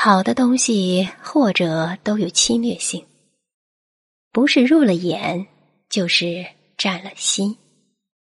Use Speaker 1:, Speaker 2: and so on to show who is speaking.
Speaker 1: 好的东西或者都有侵略性。不是入了眼就是占了心。